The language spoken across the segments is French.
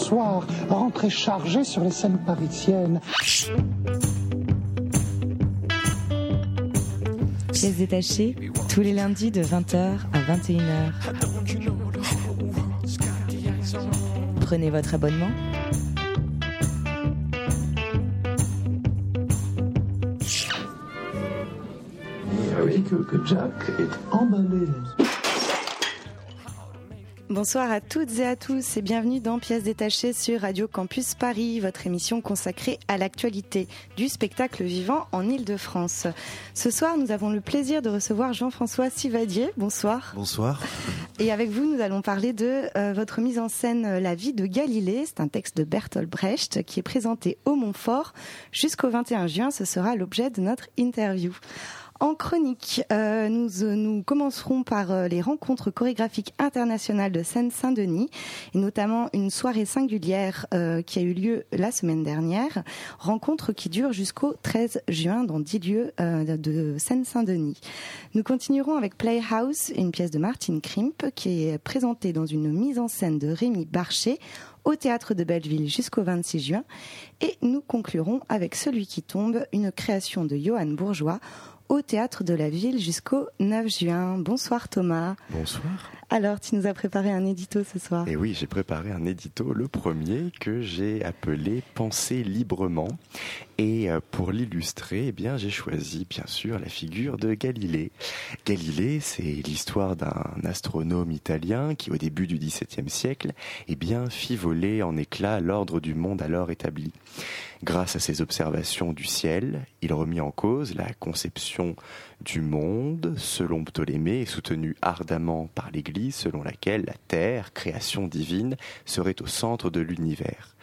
soir, rentré chargé sur les scènes parisiennes. Pièces détachées, tous les lundis de 20h à 21h. Prenez votre abonnement que, que Jack est emballé. Bonsoir à toutes et à tous et bienvenue dans Pièces détachées sur Radio Campus Paris, votre émission consacrée à l'actualité du spectacle vivant en Ile-de-France. Ce soir, nous avons le plaisir de recevoir Jean-François Sivadier. Bonsoir. Bonsoir. Et avec vous, nous allons parler de euh, votre mise en scène euh, La vie de Galilée. C'est un texte de Bertolt Brecht qui est présenté au Montfort jusqu'au 21 juin. Ce sera l'objet de notre interview. En chronique, euh, nous, euh, nous commencerons par euh, les rencontres chorégraphiques internationales de Seine-Saint-Denis, et notamment une soirée singulière qui a eu lieu la semaine dernière, rencontre qui dure jusqu'au 13 juin dans 10 lieux de Seine-Saint-Denis. Nous continuerons avec Playhouse, une pièce de Martin Krimp qui est présentée dans une mise en scène de Rémi Barcher au théâtre de Belleville jusqu'au 26 juin. Et nous conclurons avec Celui qui tombe, une création de Johan Bourgeois au théâtre de la ville jusqu'au 9 juin. Bonsoir Thomas. Bonsoir. Alors, tu nous as préparé un édito ce soir. Et oui, j'ai préparé un édito, le premier que j'ai appelé Penser librement. Et euh, pour l'illustrer, eh bien, j'ai choisi bien sûr la figure de Galilée. Galilée, c'est l'histoire d'un astronome italien qui, au début du XVIIe siècle, eh bien, fit voler en éclats l'ordre du monde alors établi. Grâce à ses observations du ciel, il remit en cause la conception du monde, selon Ptolémée, et soutenu ardemment par l'Église, selon laquelle la Terre, création divine, serait au centre de l'univers.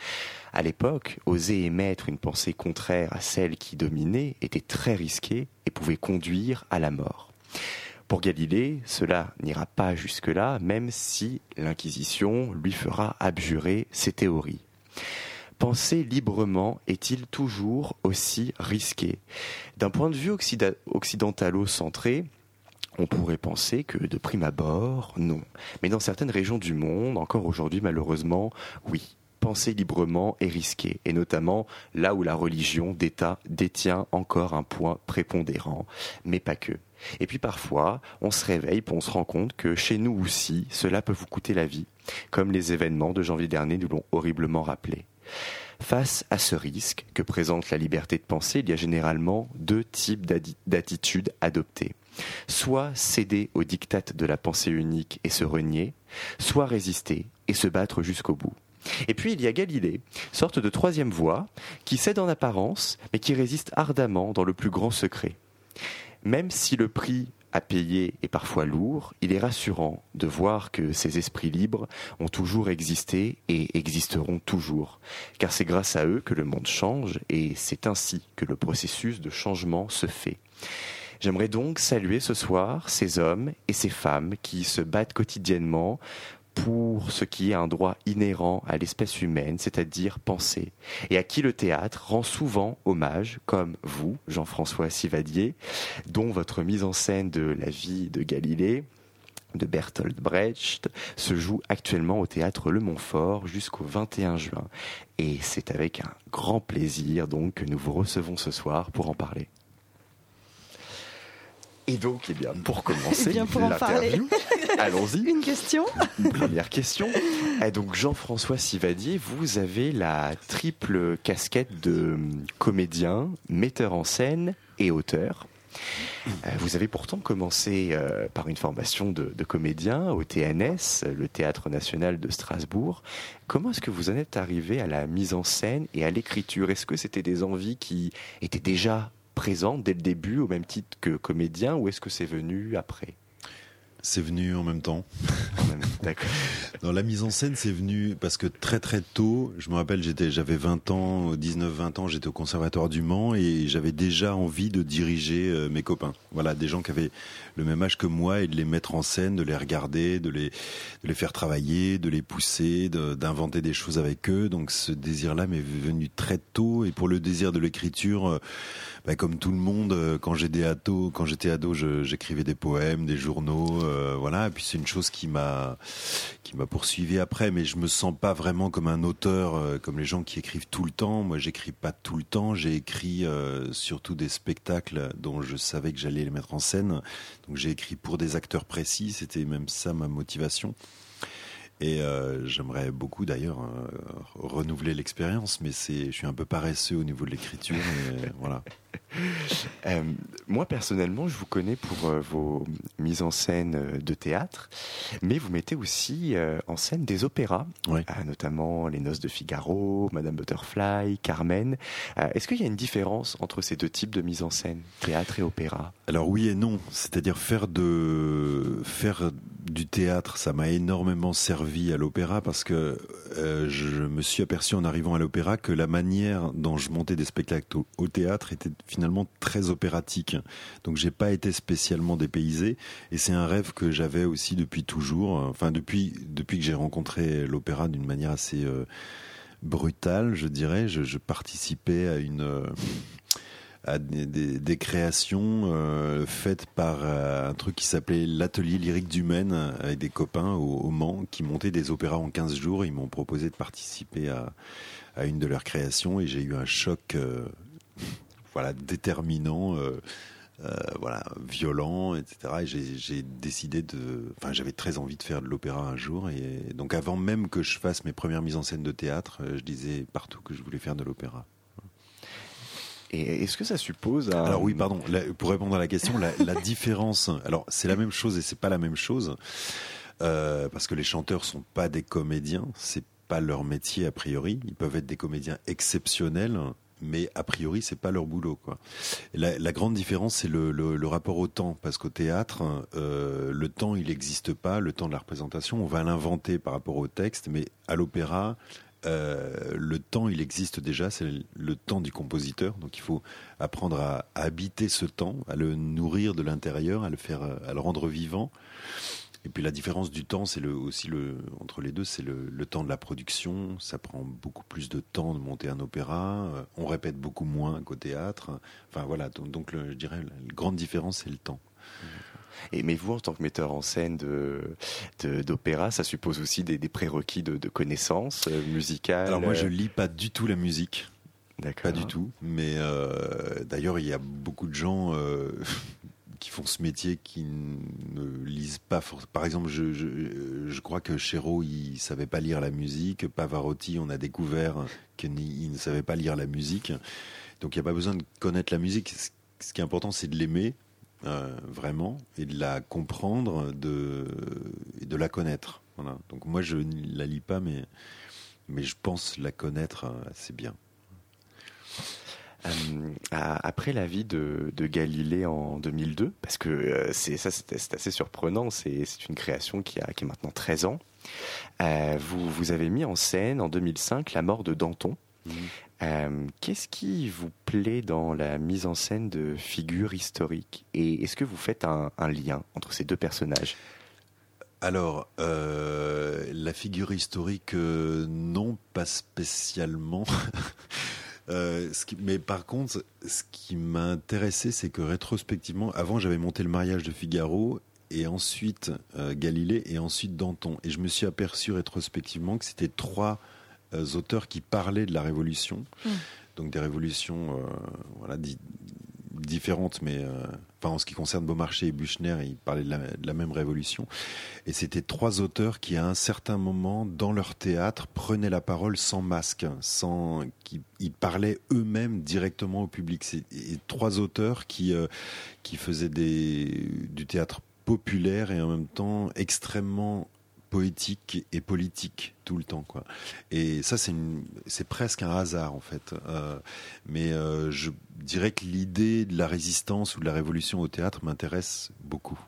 À l'époque, oser émettre une pensée contraire à celle qui dominait était très risqué et pouvait conduire à la mort. Pour Galilée, cela n'ira pas jusque-là, même si l'Inquisition lui fera abjurer ses théories. Penser librement est-il toujours aussi risqué? D'un point de vue occidentalo-centré, on pourrait penser que de prime abord, non. Mais dans certaines régions du monde, encore aujourd'hui malheureusement, oui. Penser librement est risqué, et notamment là où la religion d'État détient encore un point prépondérant, mais pas que. Et puis parfois, on se réveille pour on se rend compte que chez nous aussi, cela peut vous coûter la vie, comme les événements de janvier dernier nous l'ont horriblement rappelé. Face à ce risque que présente la liberté de penser, il y a généralement deux types d'attitudes adoptées. Soit céder aux dictates de la pensée unique et se renier, soit résister et se battre jusqu'au bout. Et puis il y a Galilée, sorte de troisième voie, qui cède en apparence, mais qui résiste ardemment dans le plus grand secret. Même si le prix à payer est parfois lourd, il est rassurant de voir que ces esprits libres ont toujours existé et existeront toujours, car c'est grâce à eux que le monde change et c'est ainsi que le processus de changement se fait. J'aimerais donc saluer ce soir ces hommes et ces femmes qui se battent quotidiennement pour ce qui est un droit inhérent à l'espèce humaine, c'est-à-dire penser, et à qui le théâtre rend souvent hommage, comme vous, Jean-François Sivadier, dont votre mise en scène de la vie de Galilée de Bertolt Brecht se joue actuellement au théâtre Le Montfort jusqu'au 21 juin. Et c'est avec un grand plaisir donc que nous vous recevons ce soir pour en parler. Et donc, eh bien, pour commencer, eh pour parler, allons-y. Une question. Une première question. Et donc, Jean-François Sivadier, vous avez la triple casquette de comédien, metteur en scène et auteur. Euh, vous avez pourtant commencé euh, par une formation de, de, comédien au TNS, le Théâtre National de Strasbourg. Comment est-ce que vous en êtes arrivé à la mise en scène et à l'écriture? Est-ce que c'était des envies qui étaient déjà présent dès le début au même titre que comédien ou est-ce que c'est venu après? C'est venu en même temps. D'accord. Dans la mise en scène, c'est venu parce que très très tôt, je me rappelle, j'étais, j'avais 20 ans, 19-20 ans, j'étais au conservatoire du Mans et j'avais déjà envie de diriger euh, mes copains. Voilà, des gens qui avaient le même âge que moi et de les mettre en scène, de les regarder, de les, de les faire travailler, de les pousser, d'inventer des choses avec eux. Donc ce désir-là m'est venu très tôt et pour le désir de l'écriture, euh, bah, comme tout le monde, euh, quand j'étais ado, j'écrivais des poèmes, des journaux, euh, voilà. Et puis c'est une chose qui m'a qui m'a poursuivi après, mais je me sens pas vraiment comme un auteur, euh, comme les gens qui écrivent tout le temps. Moi, j'écris pas tout le temps. J'ai écrit surtout des spectacles dont je savais que j'allais les mettre en scène. Donc j'ai écrit pour des acteurs précis. C'était même ça ma motivation. Et j'aimerais beaucoup d'ailleurs renouveler l'expérience, mais je suis un peu paresseux au niveau de l'écriture. voilà. Euh, moi personnellement, je vous connais pour vos mises en scène de théâtre, mais vous mettez aussi en scène des opéras, notamment Les Noces de Figaro, Madame Butterfly, Carmen. Est-ce qu'il y a une différence entre ces deux types de mise en scène, théâtre et opéra? Alors oui et non, c'est-à-dire faire de faire du théâtre, ça m'a énormément servi à l'opéra parce que euh, je me suis aperçu en arrivant à l'opéra que la manière dont je montais des spectacles au, théâtre était finalement très opératique. Donc j'ai pas été spécialement dépaysé et c'est un rêve que j'avais aussi depuis toujours. Enfin depuis depuis que j'ai rencontré l'opéra d'une manière assez euh, brutale, je dirais. Je, participais à une euh, à des, créations euh, faites par un truc qui s'appelait l'atelier lyrique du Maine avec des copains au, Mans qui montaient des opéras en 15 jours. Ils m'ont proposé de participer à, à, une de leurs créations et j'ai eu un choc voilà déterminant. voilà, violent, etc. Et j'ai décidé de, enfin, j'avais très envie de faire de l'opéra un jour, et donc avant même que je fasse mes premières mises en scène de théâtre, je disais partout que je voulais faire de l'opéra. Et est-ce que ça suppose. Alors oui, pardon. pour répondre à la question, la, la différence. Alors c'est la même chose et c'est pas la même chose euh, parce que les chanteurs sont pas des comédiens. C'est pas leur métier a priori. Ils peuvent être des comédiens exceptionnels, mais a priori c'est pas leur boulot. La, grande différence c'est le, rapport au temps parce qu'au théâtre euh, le temps il n'existe pas, le temps de la représentation on va l'inventer par rapport au texte, mais à l'opéra euh, le temps, il existe déjà, c'est le temps du compositeur. Donc il faut apprendre à, habiter ce temps, à le nourrir de l'intérieur, à le faire, à le rendre vivant. Et puis la différence du temps, c'est le, aussi le entre les deux, c'est le, temps de la production. Ça prend beaucoup plus de temps de monter un opéra. Euh, on répète beaucoup moins qu'au théâtre. Enfin voilà, donc, je dirais la grande différence, c'est le temps. Et mais vous, en tant que metteur en scène de d'opéra, ça suppose aussi des, prérequis de, connaissances euh, musicales. Alors moi, je lis pas du tout la musique. Pas du tout. Mais euh, d'ailleurs, il y a beaucoup de gens euh, qui font ce métier qui ne lisent pas. Par exemple, je, crois que Chéreau, il savait pas lire la musique. Pavarotti, on a découvert qu'il ne savait pas lire la musique. Donc il n'y a pas besoin de connaître la musique. Ce qui est important, c'est de l'aimer euh, vraiment, et de la comprendre, de, et de la connaître. Voilà. Donc moi, je ne la lis pas, mais, mais je pense la connaître euh, assez bien. Euh, après la vie de, de, Galilée en 2002, parce que c'est ça, c'est assez surprenant. C'est une création qui a, qui a maintenant 13 ans. vous, vous avez mis en scène en 2005 la mort de Danton. Mmh. Euh, qu'est-ce qui vous plaît dans la mise en scène de figures historiques? Et est-ce que vous faites un, lien entre ces deux personnages? Alors, euh, la figure historique, euh, non, pas spécialement. mais par contre, ce qui m'a intéressé, c'est que rétrospectivement, avant, j'avais monté le mariage de Figaro et ensuite Galilée et ensuite Danton. Et je me suis aperçu rétrospectivement que c'était trois euh, auteurs qui parlaient de la révolution, mm. donc des révolutions euh, voilà, différentes, mais euh, enfin, en ce qui concerne Beaumarchais et Buchner, ils parlaient de la, même révolution. Et c'était trois auteurs qui, à un certain moment, dans leur théâtre, prenaient la parole sans masque, sans, qui ils parlaient eux-mêmes directement au public. C'est trois auteurs qui qui faisaient du théâtre populaire et en même temps extrêmement poétique et politique tout le temps quoi. Et ça c'est c'est presque un hasard en fait. Euh, mais euh, je dirais que l'idée de la résistance ou de la révolution au théâtre m'intéresse beaucoup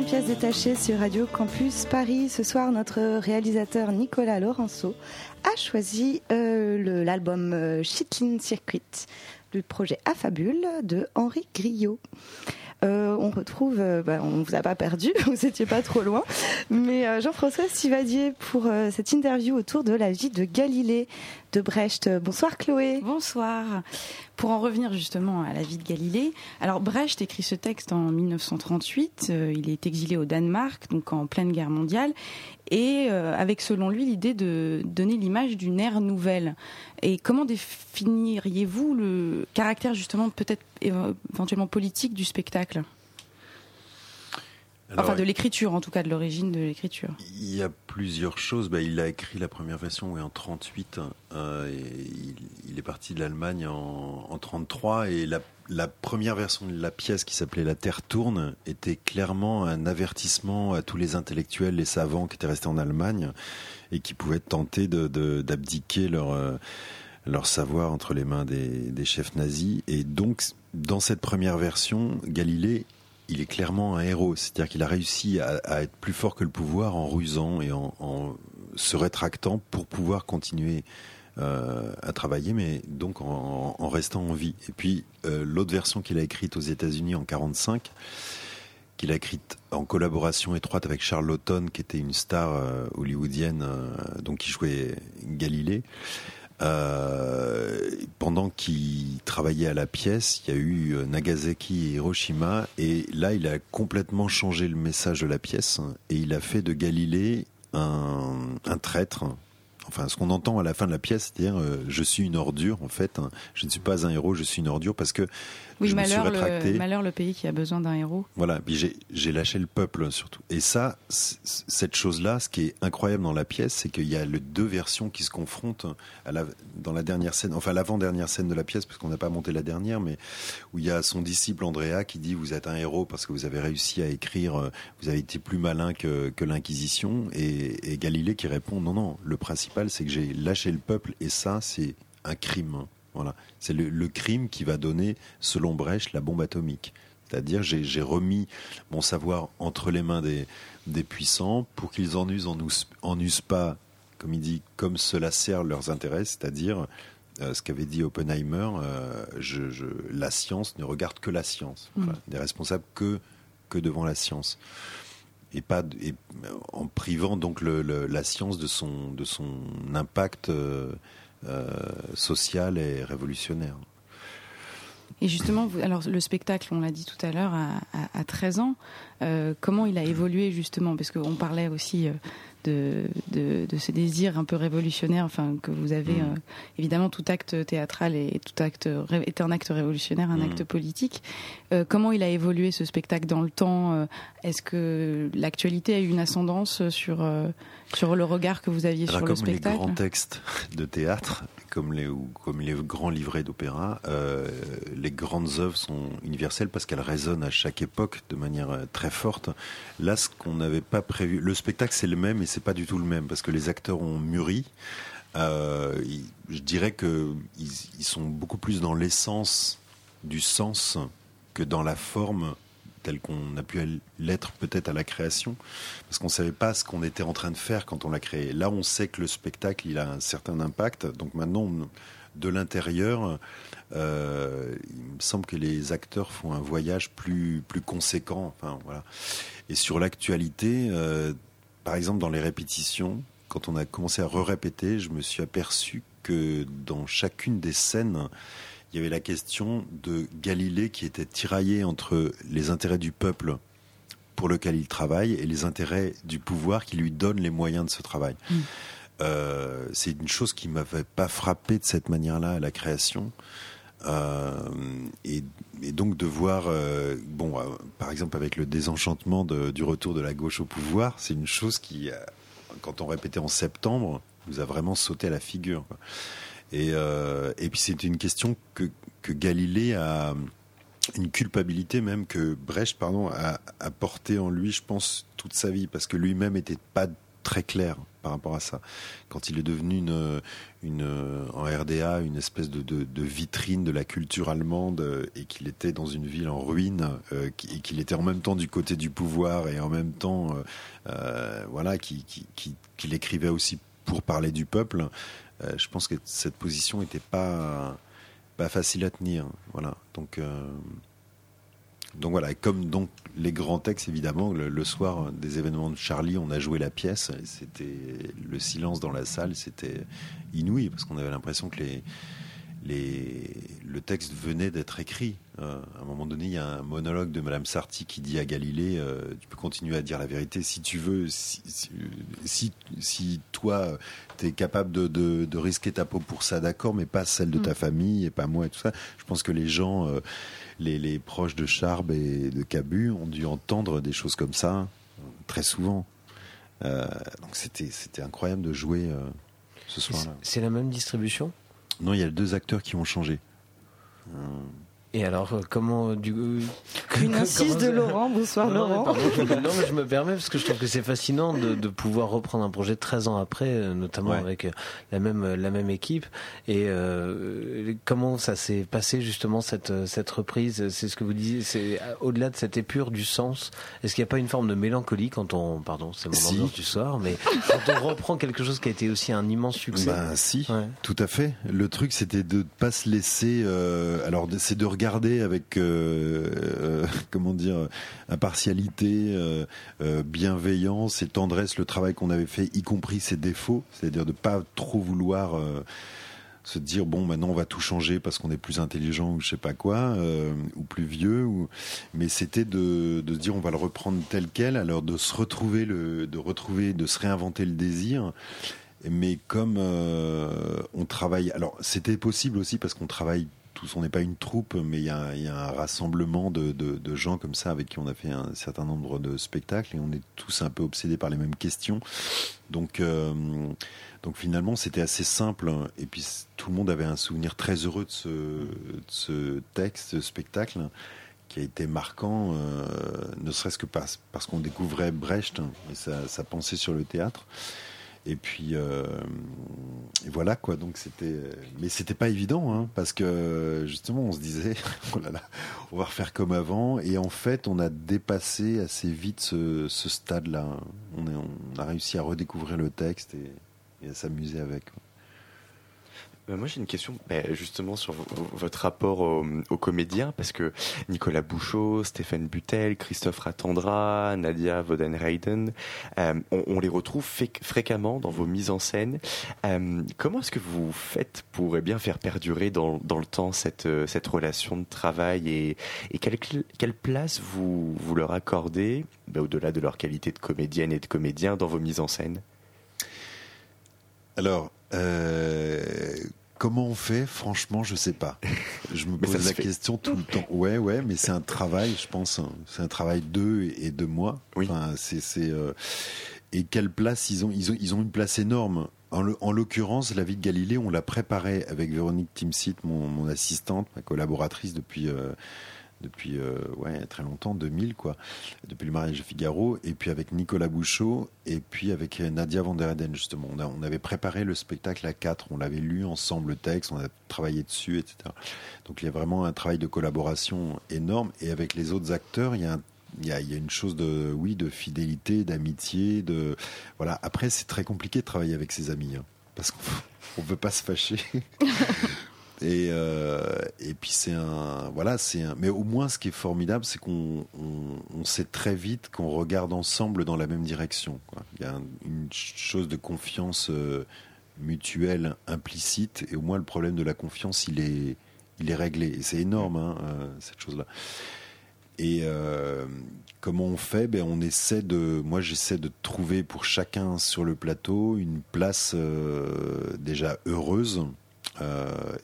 Pièces détachées sur Radio Campus Paris. Ce soir, notre réalisateur Nicolas Laurenceau a choisi euh, l'album euh, Chitlin Circuit, le projet Affabule de Henri Griot. Euh, on retrouve, bah, on ne vous a pas perdu, vous n'étiez pas trop loin, mais Jean-François Sivadier pour cette interview autour de la vie de Galilée de Brecht. Bonsoir Chloé. Bonsoir. Pour en revenir justement à la vie de Galilée, alors Brecht écrit ce texte en 1938, il est exilé au Danemark, donc en pleine guerre mondiale, et avec selon lui l'idée de donner l'image d'une ère nouvelle. Et comment définiriez-vous le caractère justement peut-être éventuellement politique du spectacle? Enfin, de l'écriture, en tout cas, de l'origine de l'écriture. Il y a plusieurs choses. Bah, il a écrit la première version en 38. Euh, il, est parti de l'Allemagne en, en 33 et la, la, première version de la pièce qui s'appelait La Terre tourne était clairement un avertissement à tous les intellectuels, les savants qui étaient restés en Allemagne et qui pouvaient tenter d'abdiquer de, leur euh, leur savoir entre les mains des, des, chefs nazis. Et donc, dans cette première version, Galilée, il est clairement un héros. C'est-à-dire qu'il a réussi à, être plus fort que le pouvoir en rusant et en, se rétractant pour pouvoir continuer euh, à travailler, mais donc en, restant en vie. Et puis, euh, l'autre version qu'il a écrite aux États-Unis en 45, qu'il a écrite en collaboration étroite avec Charles Lawton, qui était une star euh, hollywoodienne, donc qui jouait Galilée. Euh, pendant qu'il travaillait à la pièce, il y a eu Nagasaki et Hiroshima, et là, il a complètement changé le message de la pièce, et il a fait de Galilée un, un traître, enfin ce qu'on entend à la fin de la pièce, c'est-à-dire euh, je suis une ordure en fait, hein. je ne suis pas un héros, je suis une ordure parce que oui, je malheur, me suis rétracté. Le, malheur le pays qui a besoin d'un héros. Voilà, puis j'ai lâché le peuple surtout. Et ça, cette chose-là, ce qui est incroyable dans la pièce, c'est qu'il y a les deux versions qui se confrontent à la, dans la dernière scène, enfin l'avant-dernière scène de la pièce, parce qu'on n'a pas monté la dernière, mais où il y a son disciple Andrea qui dit vous êtes un héros parce que vous avez réussi à écrire, euh, vous avez été plus malin que, que l'Inquisition, et, et Galilée qui répond non non, le principal c'est que j'ai lâché le peuple et ça c'est un crime. Voilà, c'est le, le, crime qui va donner, selon Brecht, la bombe atomique. C'est-à-dire, j'ai remis mon savoir entre les mains des, des puissants pour qu'ils en usent, en, en usent pas, comme il dit, comme cela sert leurs intérêts, c'est-à-dire euh, ce qu'avait dit Oppenheimer, euh, je, je, la science ne regarde que la science, mmh. voilà, des responsables que que devant la science. Et pas et, en privant donc le, le, la science de son de son impact euh, euh, social et révolutionnaire. Et justement, alors le spectacle, on l'a dit tout à l'heure, à, 13 ans, euh, comment il a évolué justement? Parce qu'on parlait aussi euh, de, de, de, ce désir un peu révolutionnaire, enfin que vous avez mmh. euh, évidemment tout acte théâtral et tout acte est un acte révolutionnaire, un mmh. acte politique. Euh, comment il a évolué ce spectacle dans le temps euh, Est-ce que l'actualité a eu une ascendance sur sur le regard que vous aviez Alors, sur le spectacle Comme les grands textes de théâtre, comme les ou comme les grands livrets d'opéra, les grandes œuvres sont universelles parce qu'elles résonnent à chaque époque de manière très forte. Là, ce qu'on n'avait pas prévu, le spectacle c'est le même et c'est pas du tout le même parce que les acteurs ont mûri. Euh, je dirais que ils, sont beaucoup plus dans l'essence du sens que dans la forme telle qu'on a pu l'être peut-être à la création, parce qu'on savait pas ce qu'on était en train de faire quand on l'a créé. Là, on sait que le spectacle, il a un certain impact. Donc maintenant, de l'intérieur, euh, il me semble que les acteurs font un voyage plus plus conséquent. Enfin voilà. Et sur l'actualité, euh, par exemple, dans les répétitions, quand on a commencé à re-répéter, je me suis aperçu que dans chacune des scènes, il y avait la question de Galilée qui était tiraillé entre les intérêts du peuple pour lequel il travaille et les intérêts du pouvoir qui lui donne les moyens de ce travail. Mmh. Euh, c'est une chose qui m'avait pas frappé de cette manière-là à la création. Euh, et, donc de voir, euh, bon, par exemple avec le désenchantement du retour de la gauche au pouvoir, c'est une chose qui, quand on répétait en septembre, nous a vraiment sauté à la figure. Et, puis c'est une question que, Galilée a une culpabilité même que Brecht pardon a, a en lui, je pense, toute sa vie, parce que lui-même était pas très clair par rapport à ça. Quand il est devenu une, une en RDA une espèce de, vitrine de la culture allemande euh, et qu'il était dans une ville en ruine euh, et qu'il était en même temps du côté du pouvoir et en même temps euh, voilà qu'il qui, qui, écrivait aussi pour parler du peuple. je pense que cette position n'était pas pas facile à tenir. Voilà donc. Donc voilà, comme donc les grands textes, évidemment, le, soir des événements de Charlie, on a joué la pièce. C'était le silence dans la salle, c'était inouï parce qu'on avait l'impression que les, les, le texte venait d'être écrit. Euh, à un moment donné, il y a un monologue de Madame Sarti qui dit à Galilée euh, Tu peux continuer à dire la vérité si tu veux, si, si, si, toi, tu es capable de, de, de, risquer ta peau pour ça, d'accord, mais pas celle de ta mm. famille et pas moi et tout ça. Je pense que les gens. Euh, les, proches de Charb et de Cabu ont dû entendre des choses comme ça très souvent. Euh, donc c'était c'était incroyable de jouer euh, ce soir-là. C'est la même distribution? Non, il y a deux acteurs qui ont changé. Euh, et alors, euh, comment euh, du Une insiste de Laurent. Bonsoir Laurent. non, mais je me permets parce que je trouve que c'est fascinant de, de, pouvoir reprendre un projet 13 ans après, euh, notamment avec la même la même équipe. Et euh, comment ça s'est passé justement cette cette reprise? C'est ce que vous disiez. C'est au-delà de cette épure du sens. Est-ce qu'il n'y a pas une forme de mélancolie quand on, pardon, c'est mon si. ambiance du soir, mais quand on reprend quelque chose qui a été aussi un immense succès? Ben si, tout à fait. Le truc, c'était de pas se laisser. Euh, alors, c'est de regarder garder avec euh, euh, comment dire impartialité, euh, bienveillance et tendresse le travail qu'on avait fait, y compris ses défauts, c'est-à-dire de pas trop vouloir se dire bon maintenant on va tout changer parce qu'on est plus intelligent ou je sais pas quoi ou plus vieux ou mais c'était de, dire on va le reprendre tel quel. Alors de se retrouver de retrouver de se réinventer le désir. Mais comme on travaille alors c'était possible aussi parce qu'on travaille tous, on n'est pas une troupe, mais il y, a, un rassemblement de, gens comme ça avec qui on a fait un certain nombre de spectacles et on est tous un peu obsédés par les mêmes questions. Donc, euh, donc finalement, c'était assez simple. Et puis tout le monde avait un souvenir très heureux de ce, texte, ce spectacle qui a été marquant, euh, ne serait-ce que parce, qu'on découvrait Brecht et sa pensée sur le théâtre. Et puis euh, et voilà quoi. Donc c'était, mais c'était pas évident hein, parce que justement on se disait oh là là, on va refaire comme avant. Et en fait on a dépassé assez vite ce, stade-là. On, on, a réussi à redécouvrir le texte et, à s'amuser avec. Moi j'ai une question bah, justement sur votre rapport aux, comédiens parce que Nicolas Bouchot, Stéphane Butel, Christophe Ratandra, Nadia Vodenreiden, euh, on, les retrouve fréquemment dans vos mises en scène. Euh, comment est-ce que vous faites pour eh bien faire perdurer dans, le temps cette, cette relation de travail et, quelle, place vous, vous leur accordez bah, au-delà de leur qualité de comédienne et de comédien dans vos mises en scène? Alors, euh, comment on fait? Franchement, je sais pas. Je me pose la question tout le temps. Ouais, ouais, mais c'est un travail, je pense. Hein. C'est un travail d'eux et de moi. Oui. Enfin, c'est, euh, et quelle place ils ont? Ils ont, ils ont une place énorme. En l'occurrence, la vie de Galilée, on l'a préparée avec Véronique Timsit, mon, assistante, ma collaboratrice depuis. Euh, depuis euh, ouais, très longtemps, 2000 quoi, depuis le mariage de Figaro, et puis avec Nicolas Bouchot, et puis avec Nadia Van der Eden justement. On, on avait préparé le spectacle à quatre, on l'avait lu ensemble le texte, on a travaillé dessus, etc. Donc il y a vraiment un travail de collaboration énorme, et avec les autres acteurs, il y a il y, a, il y a, une chose de oui de fidélité d'amitié de voilà. Après c'est très compliqué de travailler avec ses amis hein, parce qu'on ne veut pas se fâcher. Et, euh, et puis c'est un, voilà, c'est un. Mais au moins, ce qui est formidable, c'est qu'on on, sait très vite qu'on regarde ensemble dans la même direction. Il y a une chose de confiance euh, mutuelle implicite, et au moins le problème de la confiance, il est, il est réglé. Et c'est énorme, hein, euh, cette chose-là. Et euh, comment on fait? Ben, On essaie de. Moi, j'essaie de trouver pour chacun sur le plateau une place déjà heureuse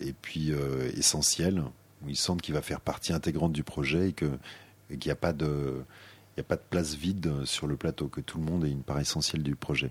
et puis euh, essentiel, où il semble qu'il va faire partie intégrante du projet et qu'il n'y a pas de il a pas de place vide sur le plateau, que tout le monde est une part essentielle du projet.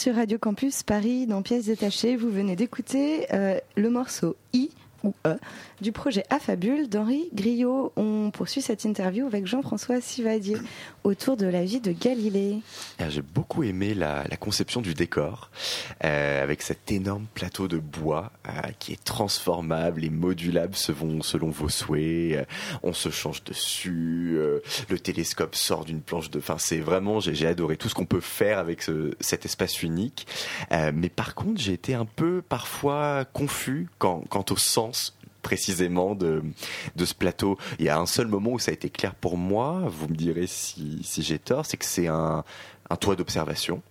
Sur Radio Campus Paris dans Pièces détachées. Vous venez d'écouter euh, le morceau I ou E du projet Affabule d'Henri Griot. Poursuit cette interview avec Jean-François Sivadier autour de la vie de Galilée. J'ai beaucoup aimé la, conception du décor euh, avec cet énorme plateau de bois euh, qui est transformable et modulable selon, selon vos souhaits. Euh, on se change dessus, le télescope sort d'une planche de... Enfin, c'est vraiment, j'ai adoré tout ce qu'on peut faire avec ce, cet espace unique. mais par contre, j'ai été un peu parfois confus quant, quant au sens précisément de, de ce plateau. Il y a un seul moment où ça a été clair pour moi, vous me direz si, si j'ai tort, c'est que c'est un, un toit d'observation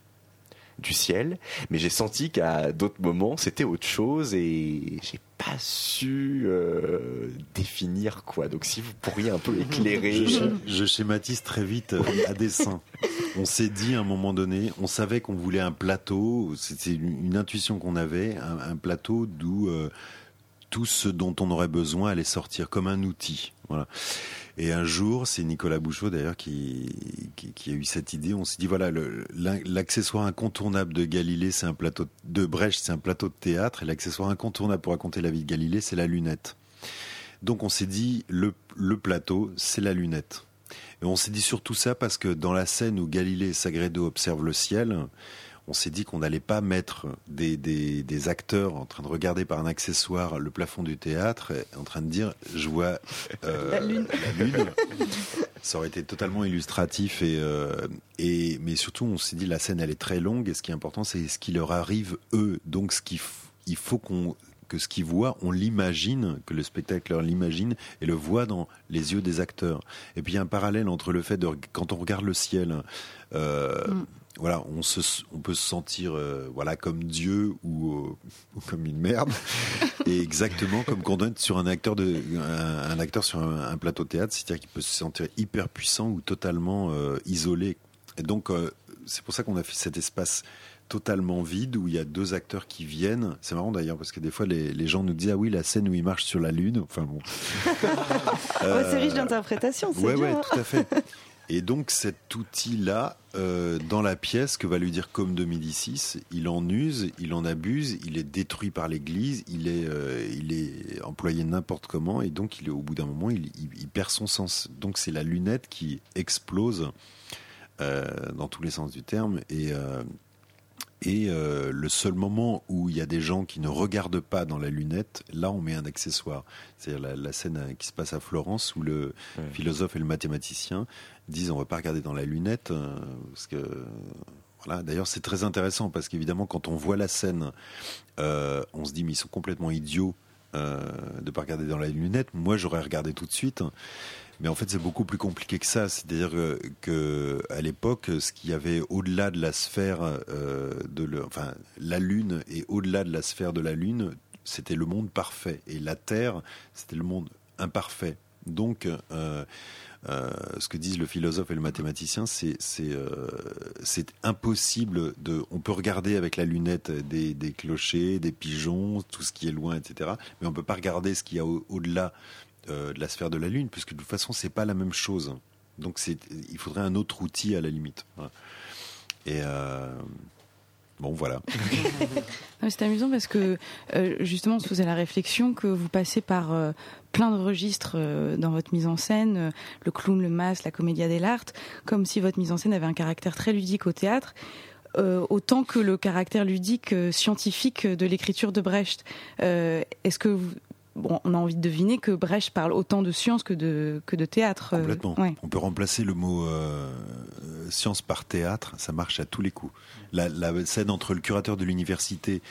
du ciel, mais j'ai senti qu'à d'autres moments c'était autre chose et j'ai pas su euh, définir quoi. Donc si vous pourriez un peu éclairer. Je, schématise très vite euh, à dessin. On s'est dit à un moment donné, on savait qu'on voulait un plateau, c'était une, intuition qu'on avait, un, plateau d'où euh, tout ce dont on aurait besoin allait sortir comme un outil. Voilà. Et un jour, c'est Nicolas Bouchot d'ailleurs qui, a eu cette idée. On s'est dit voilà, l'accessoire incontournable de Galilée, c'est un plateau de Brecht, c'est un plateau de théâtre, et l'accessoire incontournable pour raconter la vie de Galilée, c'est la lunette. Donc on s'est dit le, le plateau, c'est la lunette. Et on s'est dit surtout ça parce que dans la scène où Galilée et Sagredo observent le ciel, on s'est dit qu'on n'allait pas mettre des, des, acteurs en train de regarder par un accessoire le plafond du théâtre, en train de dire je vois euh, la, lune. Ça aurait été totalement illustratif et, euh, et mais surtout on s'est dit la scène elle est très longue et ce qui est important c'est ce qui leur arrive eux. Donc ce qu'il il faut qu'on que ce qu'ils voient, on l'imagine, que le spectateur l'imagine et le voit dans les yeux des acteurs. Et puis il y a un parallèle entre le fait de quand on regarde le ciel, euh, mm voilà, on, se, on peut se sentir euh, voilà comme Dieu ou, euh, comme une merde, et exactement comme quand on est sur un acteur de un, acteur sur un, plateau de théâtre, c'est-à-dire qu'il peut se sentir hyper puissant ou totalement euh, isolé. Et donc c'est pour ça qu'on a fait cet espace totalement vide où il y a deux acteurs qui viennent. C'est marrant d'ailleurs parce que des fois les, les, gens nous disent ah oui la scène où il marche sur la lune. Enfin bon. c'est riche d'interprétation. Ouais ouais hein. tout à fait. Et donc cet outil-là, euh, dans la pièce, que va lui dire comme de Médicis, il en use, il en abuse, il est détruit par l'Église, il est, euh, il est employé n'importe comment, et donc il est au bout d'un moment, il, il, perd son sens. Donc c'est la lunette qui explose euh, dans tous les sens du terme, et et euh, le seul moment où il y a des gens qui ne regardent pas dans la lunette, là on met un accessoire. C'est-à-dire la, scène qui se passe à Florence où le philosophe et le mathématicien disent on va pas regarder dans la lunette euh, parce que voilà. D'ailleurs c'est très intéressant parce qu'évidemment quand on voit la scène, euh, on se dit mais ils sont complètement idiots de pas regarder dans la lunette. Moi j'aurais regardé tout de suite. Mais en fait, c'est beaucoup plus compliqué que ça. C'est-à-dire que, à l'époque, ce qu'il y avait au-delà de la sphère euh, de, la Lune et au-delà de la sphère de la Lune, c'était le monde parfait. Et la Terre, c'était le monde imparfait. Donc, euh, euh, ce que disent le philosophe et le mathématicien, c'est impossible de. On peut regarder avec la lunette des, clochers, des pigeons, tout ce qui est loin, etc. Mais on peut pas regarder ce qu'il y a au-delà euh, de la sphère de la Lune, puisque de toute façon, c'est pas la même chose. Donc, il faudrait un autre outil à la limite. Et euh, bon, voilà. c'est amusant parce que euh, justement, on se faisait la réflexion que vous passez par plein de registres dans votre mise en scène, le clown, le masque, la comédia dell'arte, comme si votre mise en scène avait un caractère très ludique au théâtre. autant que le caractère ludique scientifique de l'écriture de Brecht. Est-ce que vous, on a envie de deviner que Brecht parle autant de science que de, que de théâtre. Euh, Complètement. On peut remplacer le mot euh, science par théâtre, ça marche à tous les coups. La, scène entre le curateur de l'université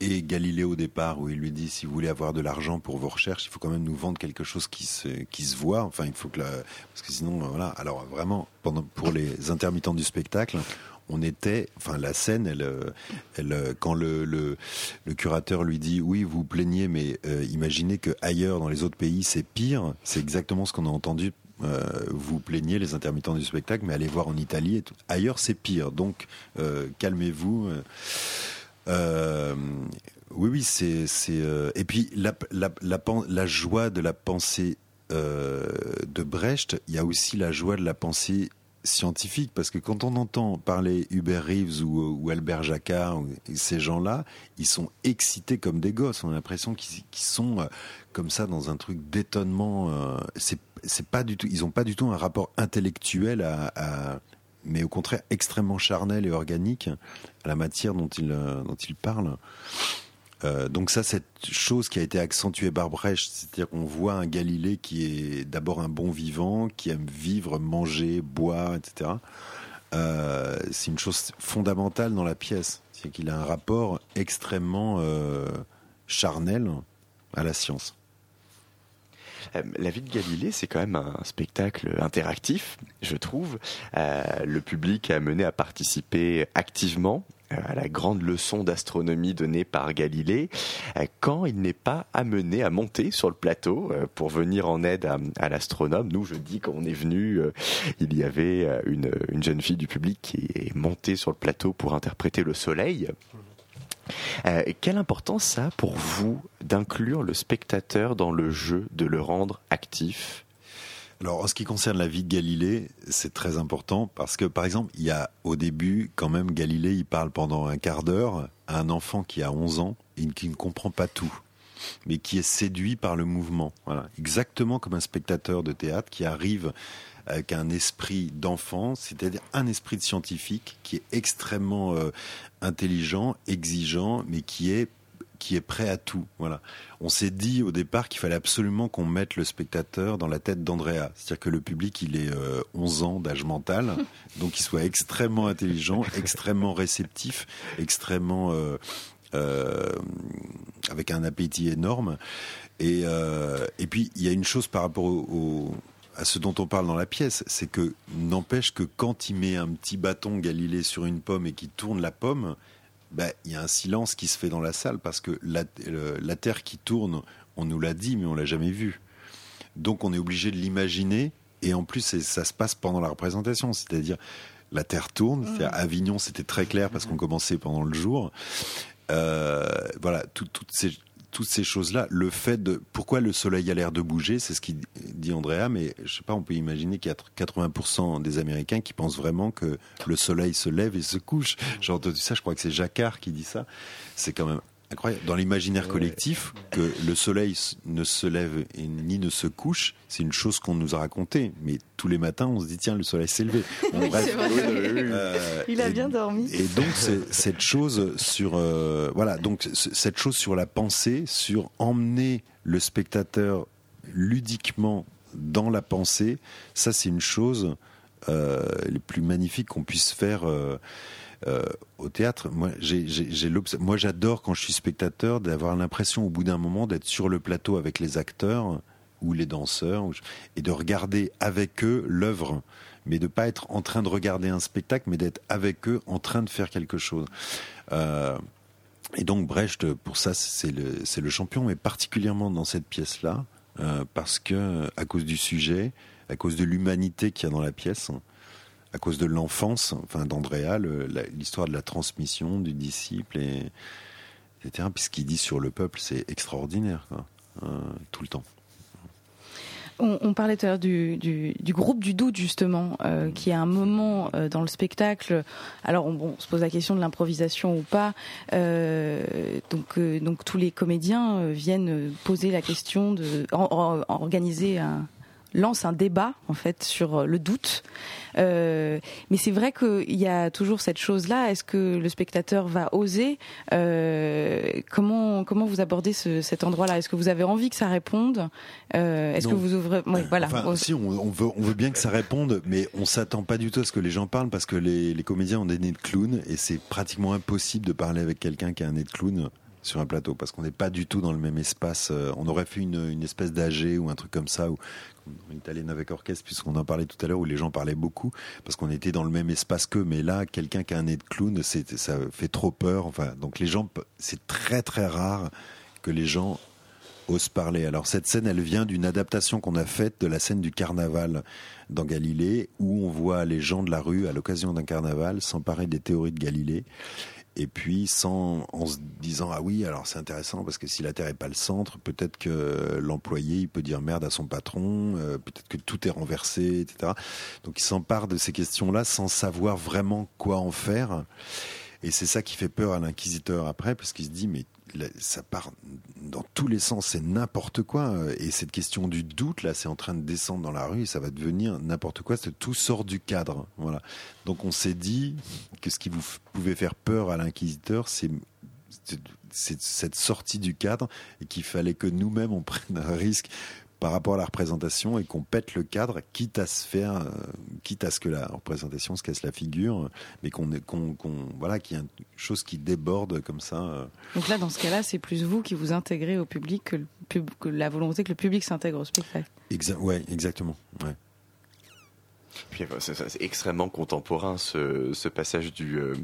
et Galilée au départ, où il lui dit si vous voulez avoir de l'argent pour vos recherches, il faut quand même nous vendre quelque chose qui se, qui se voit. Enfin, il faut que parce que sinon, voilà. Alors vraiment, pendant, pour les intermittents du spectacle, on était, enfin la scène, elle, euh, elle, euh, quand le, le, curateur lui dit oui, vous plaignez, mais euh, imaginez que ailleurs dans les autres pays c'est pire. C'est exactement ce qu'on a entendu. vous plaignez les intermittents du spectacle, mais allez voir en Italie et. Ailleurs c'est pire. Donc calmez-vous. oui, oui, c'est et puis la, la, la joie de la pensée de Brecht, il y a aussi la joie de la pensée scientifique parce que quand on entend parler Hubert Reeves ou, Albert Jacquard, ces gens-là, ils sont excités comme des gosses. On a l'impression qu'ils sont euh, comme ça dans un truc d'étonnement. Euh, c'est pas du tout. Ils ont pas du tout un rapport intellectuel à, mais au contraire extrêmement charnel et organique à la matière dont ils dont ils parlent. Euh, donc ça, cette chose qui a été accentuée par Brecht, c'est-à-dire qu'on voit un Galilée qui est d'abord un bon vivant, qui aime vivre, manger, boire, etc. Euh, c'est une chose fondamentale dans la pièce, c'est qu'il a un rapport extrêmement euh, charnel à la science. La vie de Galilée, c'est quand même un spectacle interactif, je trouve. le public est amené à participer activement à la grande leçon d'astronomie donnée par Galilée, euh, quand il n'est pas amené à monter sur le plateau euh, pour venir en aide à, l'astronome. Nous, je dis qu'on est venu, il y avait une, jeune fille du public qui est montée sur le plateau pour interpréter le Soleil. quelle importance ça a pour vous d'inclure le spectateur dans le jeu, de le rendre actif? Alors, en ce qui concerne la vie de Galilée, c'est très important parce que, par exemple, il y a au début, quand même, Galilée, il parle pendant un quart d'heure à un enfant qui a 11 ans et qui ne comprend pas tout, mais qui est séduit par le mouvement. Voilà. Exactement comme un spectateur de théâtre qui arrive avec un esprit d'enfant, c'est-à-dire un esprit de scientifique qui est extrêmement euh, intelligent, exigeant, mais qui est qui est prêt à tout. Voilà. On s'est dit au départ qu'il fallait absolument qu'on mette le spectateur dans la tête d'Andrea. C'est-à-dire que le public, il est 11 euh, ans d'âge mental, donc il soit extrêmement intelligent, extrêmement réceptif, extrêmement... Euh, euh, avec un appétit énorme. Et, et puis, il y a une chose par rapport au, à ce dont on parle dans la pièce, c'est que n'empêche que quand il met un petit bâton Galilée sur une pomme et qu'il tourne la pomme, ben, il y a un silence qui se fait dans la salle parce que la, la Terre qui tourne, on nous l'a dit, mais on l'a jamais vu. Donc on est obligé de l'imaginer et en plus ça se passe pendant la représentation, c'est-à-dire la Terre tourne. Mmh. À Avignon, c'était très clair parce qu'on commençait pendant le jour. Euh, voilà, toutes ces toutes ces choses-là, le fait de pourquoi le soleil a l'air de bouger, c'est ce qu'il dit Andrea, mais je sais pas, on peut imaginer qu'il y a 80% des Américains qui pensent vraiment que le soleil se lève et se couche. J'ai entendu ça, je crois que c'est Jacquard qui dit ça. C'est quand même incroyable. Dans l'imaginaire collectif, que le soleil ne se lève et ni ne se couche, c'est une chose qu'on nous a racontée. Mais tous les matins, on se dit tiens, le soleil s'est levé. Euh, Il a bien dormi. Et donc cette chose sur euh, voilà, donc cette chose sur la pensée, sur emmener le spectateur ludiquement dans la pensée, ça c'est une chose euh, les plus magnifiques qu'on puisse faire. Euh, au théâtre, moi, j'ai, moi, j'adore quand je suis spectateur d'avoir l'impression, au bout d'un moment, d'être sur le plateau avec les acteurs ou les danseurs et de regarder avec eux l'œuvre, mais de pas être en train de regarder un spectacle, mais d'être avec eux en train de faire quelque chose. Euh, et donc Brecht, pour ça, c'est le, c'est le champion, mais particulièrement dans cette pièce-là, euh, parce que à cause du sujet, à cause de l'humanité qu'il y a dans la pièce, à cause de l'enfance, enfin d'Andrea, l'histoire de la transmission du disciple et etc. Puis ce qu'il dit sur le peuple, c'est extraordinaire, euh, tout le temps. On, parlait tout à l'heure du, groupe du doute justement, euh, qui est un moment euh, dans le spectacle. Alors on, se pose la question de l'improvisation ou pas. donc, donc tous les comédiens viennent poser la question de organiser un, lance un débat en fait sur euh, le doute. Euh, mais c'est vrai qu'il y a toujours cette chose-là. Est-ce que le spectateur va oser euh, Comment comment vous abordez cet endroit-là? Est-ce que vous avez envie que ça réponde? Est-ce que vous ouvrez voilà. si on, veut on veut bien que ça réponde, mais on s'attend pas du tout à ce que les gens parlent parce que les, les comédiens ont des nez de clown et c'est pratiquement impossible de parler avec quelqu'un qui a un nez de clown sur un plateau parce qu'on n'est pas du tout dans le même espace. Euh, on aurait fait une, espèce d'AG ou un truc comme ça, ou une italienne avec orchestre, puisqu'on en parlait tout à l'heure, où les gens parlaient beaucoup parce qu'on était dans le même espace qu'eux. Mais là, quelqu'un qui a un nez de clown, ça fait trop peur. Enfin, donc les gens, c'est très très rare que les gens osent parler. Alors cette scène, elle vient d'une adaptation qu'on a faite de la scène du carnaval dans Galilée, où on voit les gens de la rue à l'occasion d'un carnaval s'emparer des théories de Galilée et puis sans en se disant ah oui alors c'est intéressant parce que si la terre est pas le centre peut-être que l'employé il peut dire merde à son patron euh, peut-être que tout est renversé etc donc il s'empare de ces questions là sans savoir vraiment quoi en faire. Et c'est ça qui fait peur à l'inquisiteur après parce qu'il se dit mais ça part dans tous les sens, c'est n'importe quoi. Et cette question du doute, là, c'est en train de descendre dans la rue et ça va devenir n'importe quoi. Tout sort du cadre. Voilà. Donc on s'est dit que ce qui vous pouvait faire peur à l'inquisiteur, c'est cette sortie du cadre et qu'il fallait que nous-mêmes on prenne un risque par rapport à la représentation et qu'on pète le cadre, quitte à se faire, euh, quitte à ce que la représentation se casse la figure, mais qu'on qu'on voilà, qu'il y a une chose qui déborde comme ça. Euh. Donc là, dans ce cas-là, c'est plus vous qui vous intégrez au public que, que la volonté que le public s'intègre au spectacle. Exa ouais, exactement. Ouais. Puis c'est extrêmement contemporain ce, ce passage du euh,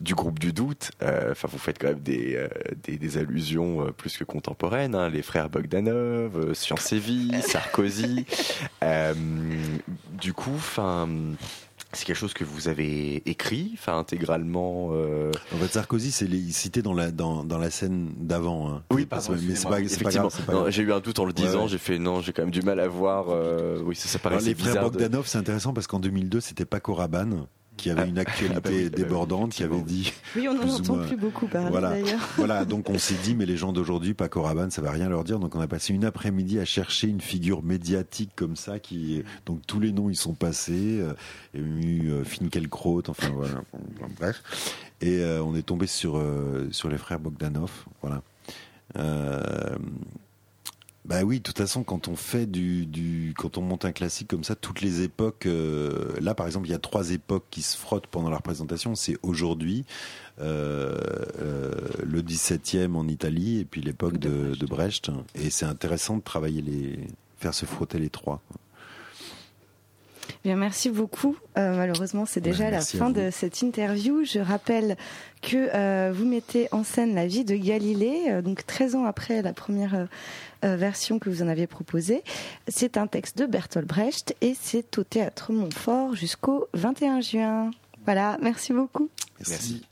du groupe du doute. Euh, enfin, vous faites quand même des euh, des, des, allusions plus que contemporaines. Hein, les frères Bogdanov, Science et Vie, Sarkozy. du coup, enfin c'est quelque chose que vous avez écrit, enfin intégralement. Euh... En fait, Sarkozy, c'est cité dans la dans, dans la scène d'avant. Hein. Oui, pardon, mais c'est pas, effectivement. J'ai eu un doute en le disant. J'ai fait non, j'ai quand même du mal à voir. Euh... Oui, ça, ça paraît Les frères Bogdanov, c'est intéressant parce qu'en 2002, c'était pas Rabanne qui avait une actualité ah, bah bah débordante, qui avait dit. Oui, on n'en entend plus beaucoup parler voilà. d'ailleurs. Voilà, donc on s'est dit, mais les gens d'aujourd'hui, Paco Rabanne, ça va rien leur dire. Donc on a passé une après-midi à chercher une figure médiatique comme ça, qui donc tous les noms ils sont passés. Euh, il y a eu euh, Finkelkraut, enfin voilà, bref. Et euh, on est tombé sur euh, sur les frères Bogdanov, voilà. Euh, bah oui, de toute façon, quand on fait du, du, quand on monte un classique comme ça, toutes les époques. Euh, là, par exemple, il y a trois époques qui se frottent pendant la représentation. C'est aujourd'hui, euh, euh, le 17e en Italie, et puis l'époque de, de, Brecht. Et c'est intéressant de travailler les, faire se frotter les trois. Bien, merci beaucoup. Euh, malheureusement, c'est déjà la fin de cette interview. Je rappelle que euh, vous mettez en scène la vie de Galilée, euh, donc 13 ans après la première euh, version que vous en aviez proposée. C'est un texte de Bertolt Brecht et c'est au théâtre Montfort jusqu'au 21 juin. Voilà, merci beaucoup. merci.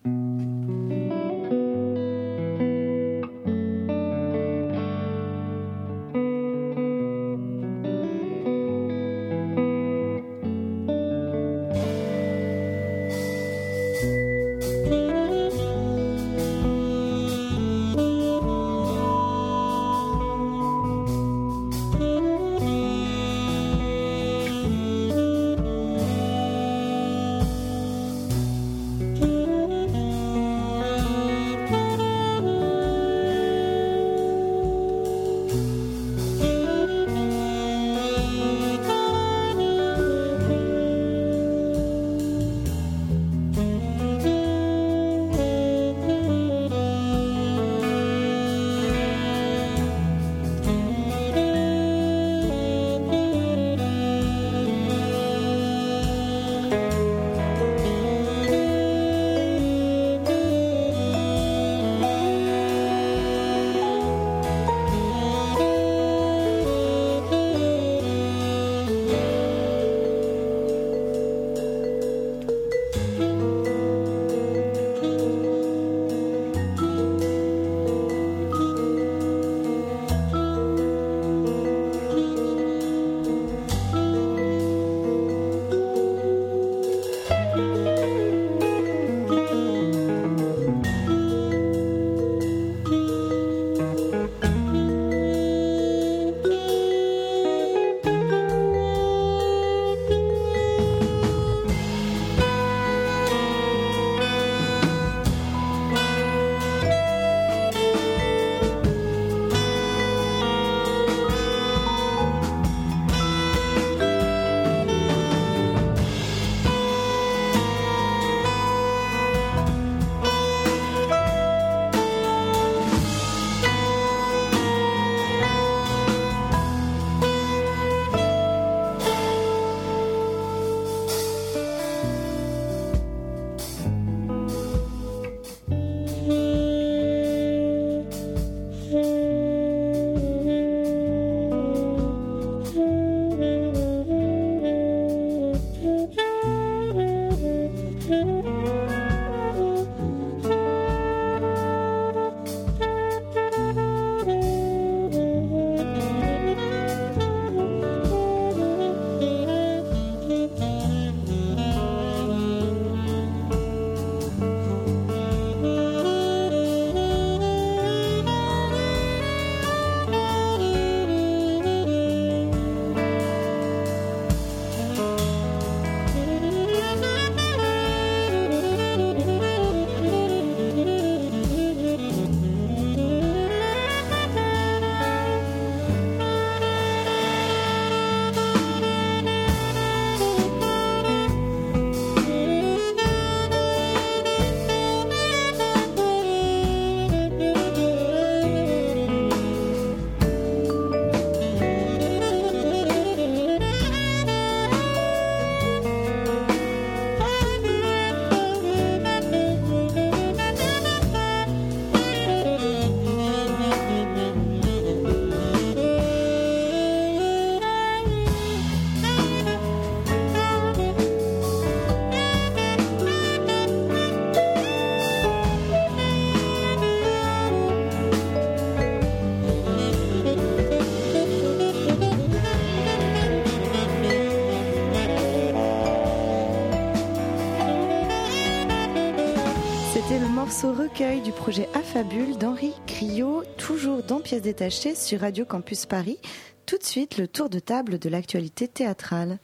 Morceau recueil du projet Affabule d'Henri Criot, toujours dans Pièces détachées sur Radio Campus Paris. Tout de suite, le tour de table de l'actualité théâtrale.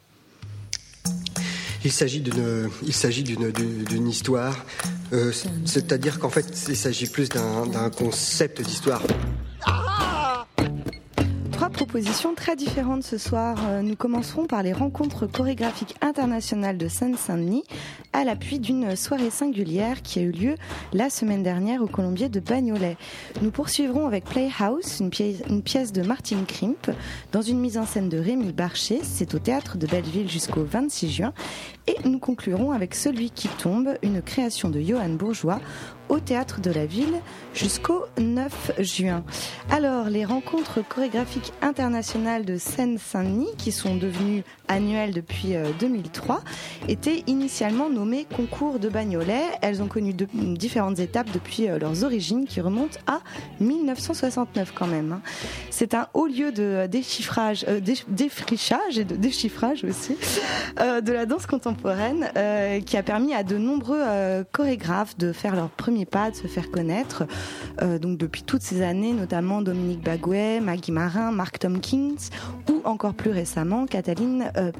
Il s'agit d'une, histoire, euh, c'est-à-dire qu'en fait, il s'agit plus d'un concept d'histoire. Propositions très différentes ce soir. Euh, nous commencerons par les rencontres chorégraphiques internationales de Seine-Saint-Denis à l'appui d'une soirée singulière qui a eu lieu la semaine dernière au Colombier de Bagnolet. Nous poursuivrons avec Playhouse, une pièce, une pièce de Martin Krimp, dans une mise en scène de Rémi Barcher. C'est au théâtre de Belleville jusqu'au 26 juin. Et nous conclurons avec Celui qui tombe, une création de Johan Bourgeois au théâtre de la ville jusqu'au 9 juin. Alors, les rencontres chorégraphiques internationales de Seine-Saint-Denis, qui sont devenues annuelles depuis 2003, euh, étaient initialement nommées concours de Bagnolet. Elles ont connu différentes étapes depuis euh, leurs origines qui remontent à 1969 quand même. Hein. C'est un haut lieu de déchiffrage, euh, défrichage et de déchiffrage aussi de la danse contemporaine qui a permis à de nombreux chorégraphes de faire leur premier pas, de se faire connaître. Euh, donc depuis toutes ces années, notamment Dominique Baguet, Maggie Marin, Mark Tompkins ou encore plus récemment Cataline euh.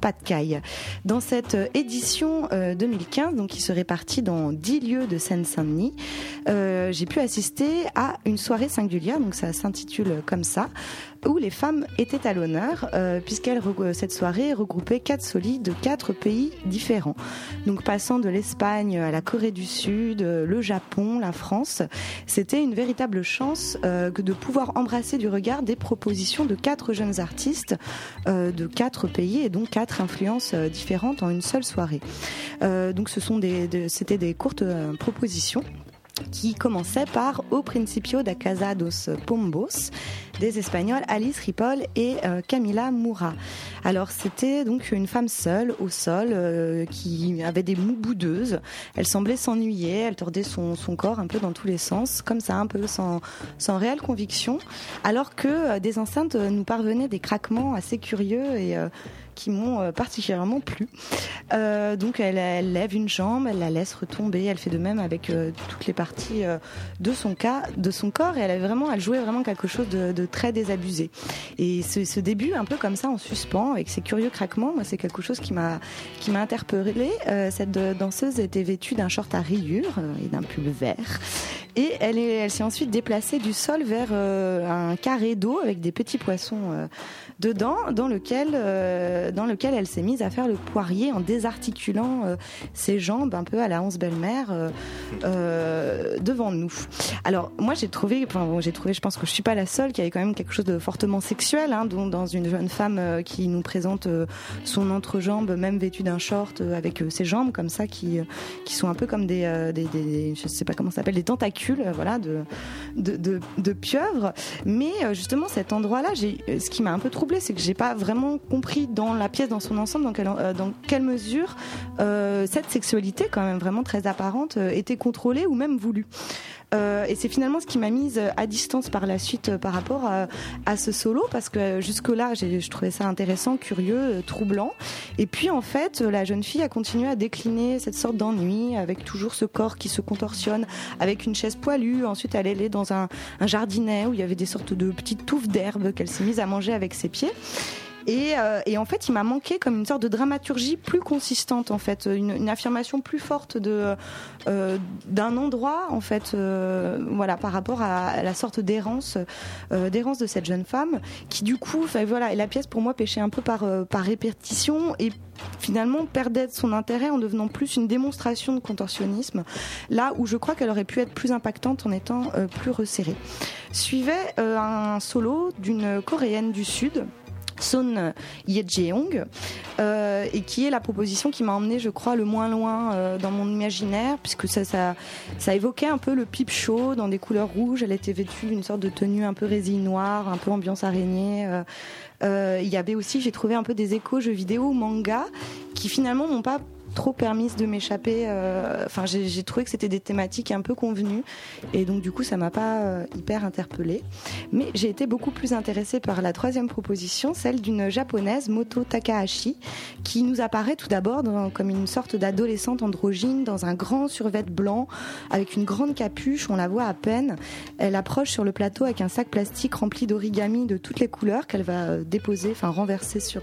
Dans cette euh, édition euh, 2015, donc qui se répartit dans 10 lieux de Seine-Saint-Denis, euh, j'ai pu assister à une soirée singulière, donc ça s'intitule comme ça, où les femmes étaient à l'honneur, euh, puisqu'elle cette soirée regroupait quatre solis de quatre pays différents. Donc passant de l'Espagne à la Corée du Sud, euh, le Japon, la France, c'était une véritable chance euh, de pouvoir embrasser du regard des propositions de quatre jeunes artistes euh, de quatre pays et donc quatre influences différentes en une seule soirée. Donc ce sont c'était des courtes propositions qui commençait par Au Principio da Casa dos Pombos des Espagnols Alice Ripoll et euh, Camila Moura. Alors c'était donc une femme seule au sol euh, qui avait des mous boudeuses. Elle semblait s'ennuyer, elle tordait son, son, corps un peu dans tous les sens, comme ça un peu sans, sans réelle conviction, alors que euh, des enceintes nous parvenaient des craquements assez curieux et qui m'ont euh, particulièrement plu. Euh, donc elle, lève une jambe, elle la laisse retomber, elle fait de même avec euh, toutes les parties de son cas, de son corps et elle vraiment, elle jouait vraiment quelque chose de, très désabusé. Et ce, début un peu comme ça en suspens avec ces curieux craquements, c'est quelque chose qui m'a qui m'a interpellée. Cette danseuse était vêtue d'un short à rayures et d'un pull vert et elle est, elle s'est ensuite déplacée du sol vers un carré d'eau avec des petits poissons dedans, dans lequel, dans lequel elle s'est mise à faire le poirier en désarticulant euh, ses jambes un peu à la onze belle-mère euh, euh, devant nous. Alors moi j'ai trouvé, j'ai trouvé, je pense que je suis pas la seule, qui avait quand même quelque chose de fortement sexuel, hein, dans une jeune femme qui nous présente son entrejambe, même vêtue d'un short, avec ses jambes comme ça, qui qui sont un peu comme des, je sais pas comment s'appelle, des tentacules, voilà, de de, pieuvre. Mais justement cet endroit-là, ce qui m'a un peu troublé c'est que j'ai pas vraiment compris dans la pièce dans son ensemble dans quelle, euh, mesure euh, cette sexualité quand même vraiment très apparente euh, était contrôlée ou même voulue. Et c'est finalement ce qui m'a mise à distance par la suite par rapport à, ce solo parce que jusque là je trouvais ça intéressant, curieux, troublant. Et puis en fait la jeune fille a continué à décliner cette sorte d'ennui avec toujours ce corps qui se contorsionne avec une chaise poilue. Ensuite elle allait dans un, un jardinet où il y avait des sortes de petites touffes d'herbe qu'elle s'est mise à manger avec ses pieds. Et, euh, et, en fait, il m'a manqué comme une sorte de dramaturgie plus consistante, en fait, une, affirmation plus forte de euh, d'un endroit, en fait, euh, voilà, par rapport à, la sorte d'errance, d'errance de cette jeune femme, qui du coup, voilà, et la pièce pour moi pêchait un peu par répétition et finalement perdait son intérêt en devenant plus une démonstration de contorsionnisme, là où je crois qu'elle aurait pu être plus impactante en étant plus resserrée. Suivait un solo d'une coréenne du Sud, Son Yejeong, euh, et qui est la proposition qui m'a emmené, je crois, le moins loin euh, dans mon imaginaire, puisque ça, ça, ça évoquait un peu le pipe show dans des couleurs rouges. Elle était vêtue d'une sorte de tenue un peu résille noire, un peu ambiance araignée. Euh, euh, il y avait aussi, j'ai trouvé un peu des échos jeux vidéo, manga, qui finalement n'ont pas trop permise de m'échapper. euh, Enfin, j'ai trouvé que c'était des thématiques un peu convenues, et donc du coup, ça m'a pas euh, hyper interpellée. Mais j'ai été beaucoup plus intéressée par la troisième proposition, celle d'une japonaise, Moto Takahashi, qui nous apparaît tout d'abord comme une sorte d'adolescente androgyne dans un grand survêt blanc avec une grande capuche, on la voit à peine. Elle approche sur le plateau avec un sac plastique rempli d'origami de toutes les couleurs qu'elle va euh, déposer, enfin renverser sur,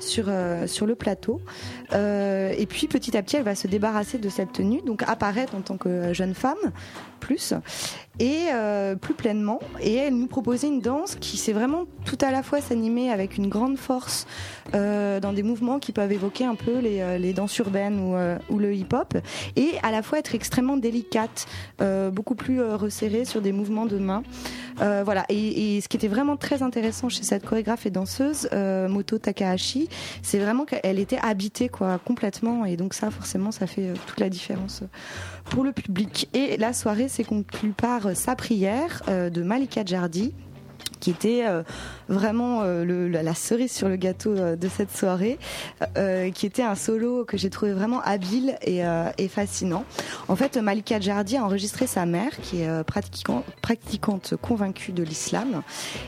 sur, sur le plateau. Et puis petit à petit, elle va se débarrasser de cette tenue, donc apparaître en tant que jeune femme, plus, et euh, plus pleinement. Et elle nous proposait une danse qui sait vraiment tout à la fois s'animer avec une grande force euh, dans des mouvements qui peuvent évoquer un peu les, euh, les danses urbaines ou, le hip-hop, et à la fois être extrêmement délicate, beaucoup plus resserrée sur des mouvements de main. Voilà. Et, ce qui était vraiment très intéressant chez cette chorégraphe et danseuse, Moto Takahashi, c'est vraiment qu'elle était habitée quoi complètement, et donc ça forcément ça fait toute la différence pour le public. Et la soirée s'est conclue par euh, sa prière euh, de Malika Jardi qui était euh, vraiment euh, le- la, la cerise sur le gâteau euh, de cette soirée, euh, qui était un solo que j'ai trouvé vraiment habile et, et fascinant. En fait, Malika Jardi a enregistré sa mère, qui est pratiquant- pratiquante convaincue de l'islam,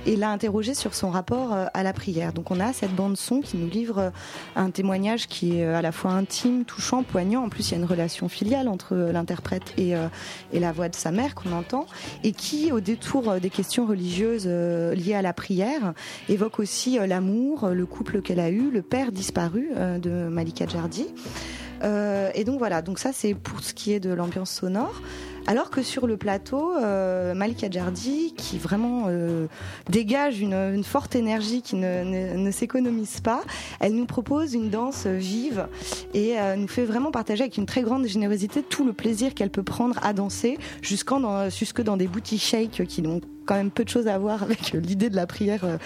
et l'a interrogée sur son rapport à la prière. Donc on a cette bande son qui nous livre un témoignage qui est à la fois intime, touchant, poignant. En plus, il y a une relation filiale entre l'interprète et, euh, et la voix de sa mère qu'on entend, et qui, au détour des questions religieuses liées à la prière, évoque aussi euh, l'amour, euh, le couple qu'elle a eu, le père disparu euh, de Malika Jardi. Euh, et donc voilà, donc ça c'est pour ce qui est de l'ambiance sonore. Alors que sur le plateau, euh, Malika Jardi, qui vraiment euh, dégage une, forte énergie qui ne, ne- s'économise pas, elle nous propose une danse vive et euh, nous fait vraiment partager avec une très grande générosité tout le plaisir qu'elle peut prendre à danser, jusqu'en dans, jusque dans des booty shakes qui n'ont quand même peu de choses à voir avec l'idée de la prière euh,